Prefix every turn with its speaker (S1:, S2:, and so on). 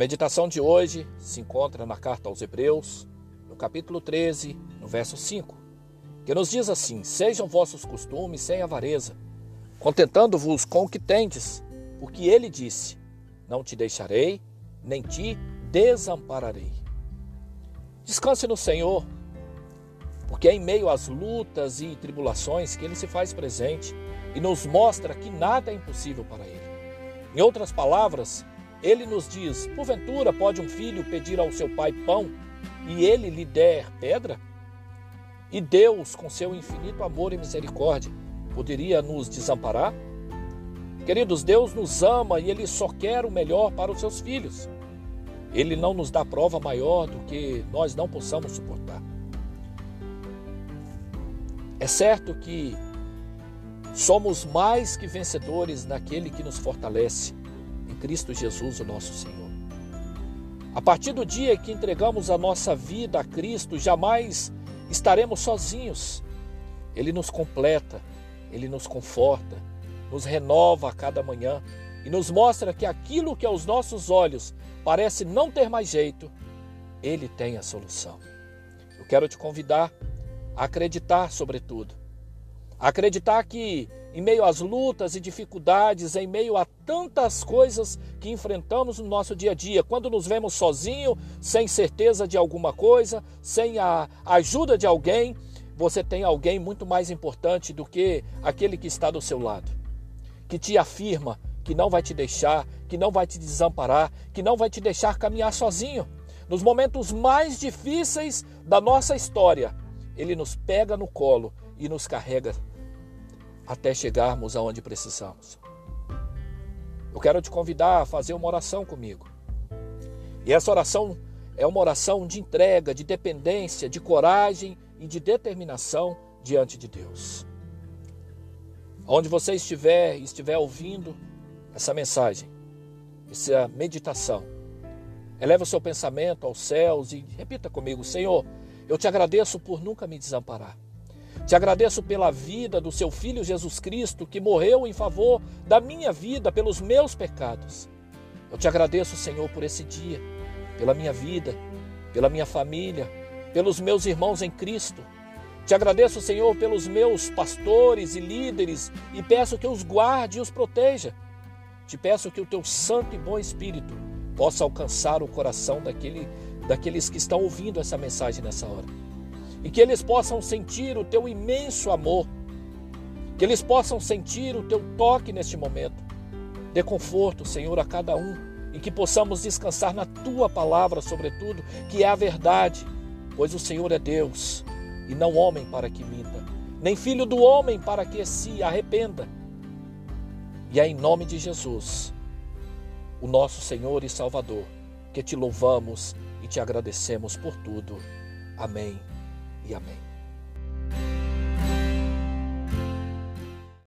S1: meditação de hoje se encontra na carta aos Hebreus, no capítulo 13, no verso 5, que nos diz assim: Sejam vossos costumes sem avareza, contentando-vos com o que tendes, porque ele disse: Não te deixarei, nem te desampararei. Descanse no Senhor, porque é em meio às lutas e tribulações que ele se faz presente e nos mostra que nada é impossível para ele. Em outras palavras, ele nos diz: Porventura pode um filho pedir ao seu pai pão e ele lhe der pedra? E Deus, com seu infinito amor e misericórdia, poderia nos desamparar? Queridos, Deus nos ama e Ele só quer o melhor para os seus filhos. Ele não nos dá prova maior do que nós não possamos suportar. É certo que somos mais que vencedores naquele que nos fortalece, em Cristo Jesus, o nosso Senhor. A partir do dia que entregamos a nossa vida a Cristo, jamais estaremos sozinhos. Ele nos completa, ele nos conforta, nos renova a cada manhã e nos mostra que aquilo que aos nossos olhos parece não ter mais jeito, ele tem a solução. Eu quero te convidar a acreditar, sobretudo, acreditar que em meio às lutas e dificuldades, em meio a tantas coisas que enfrentamos no nosso dia a dia, quando nos vemos sozinhos, sem certeza de alguma coisa, sem a ajuda de alguém, você tem alguém muito mais importante do que aquele que está do seu lado, que te afirma que não vai te deixar, que não vai te desamparar, que não vai te deixar caminhar sozinho. Nos momentos mais difíceis da nossa história, ele nos pega no colo e nos carrega até chegarmos aonde precisamos. Eu quero te convidar a fazer uma oração comigo. E essa oração é uma oração de entrega, de dependência, de coragem e de determinação diante de Deus. Onde você estiver, estiver ouvindo essa mensagem, essa meditação, eleva o seu pensamento aos céus e repita comigo: Senhor, eu te agradeço por nunca me desamparar. Te agradeço pela vida do seu filho Jesus Cristo, que morreu em favor da minha vida, pelos meus pecados. Eu te agradeço, Senhor, por esse dia, pela minha vida, pela minha família, pelos meus irmãos em Cristo. Te agradeço, Senhor, pelos meus pastores e líderes e peço que os guarde e os proteja. Te peço que o teu santo e bom Espírito possa alcançar o coração daquele, daqueles que estão ouvindo essa mensagem nessa hora e que eles possam sentir o teu imenso amor, que eles possam sentir o teu toque neste momento. Dê conforto, Senhor, a cada um e que possamos descansar na tua palavra, sobretudo, que é a verdade, pois o Senhor é Deus e não homem para que minta, nem filho do homem para que se arrependa. E é em nome de Jesus, o nosso Senhor e Salvador, que te louvamos e te agradecemos por tudo. Amém e amém.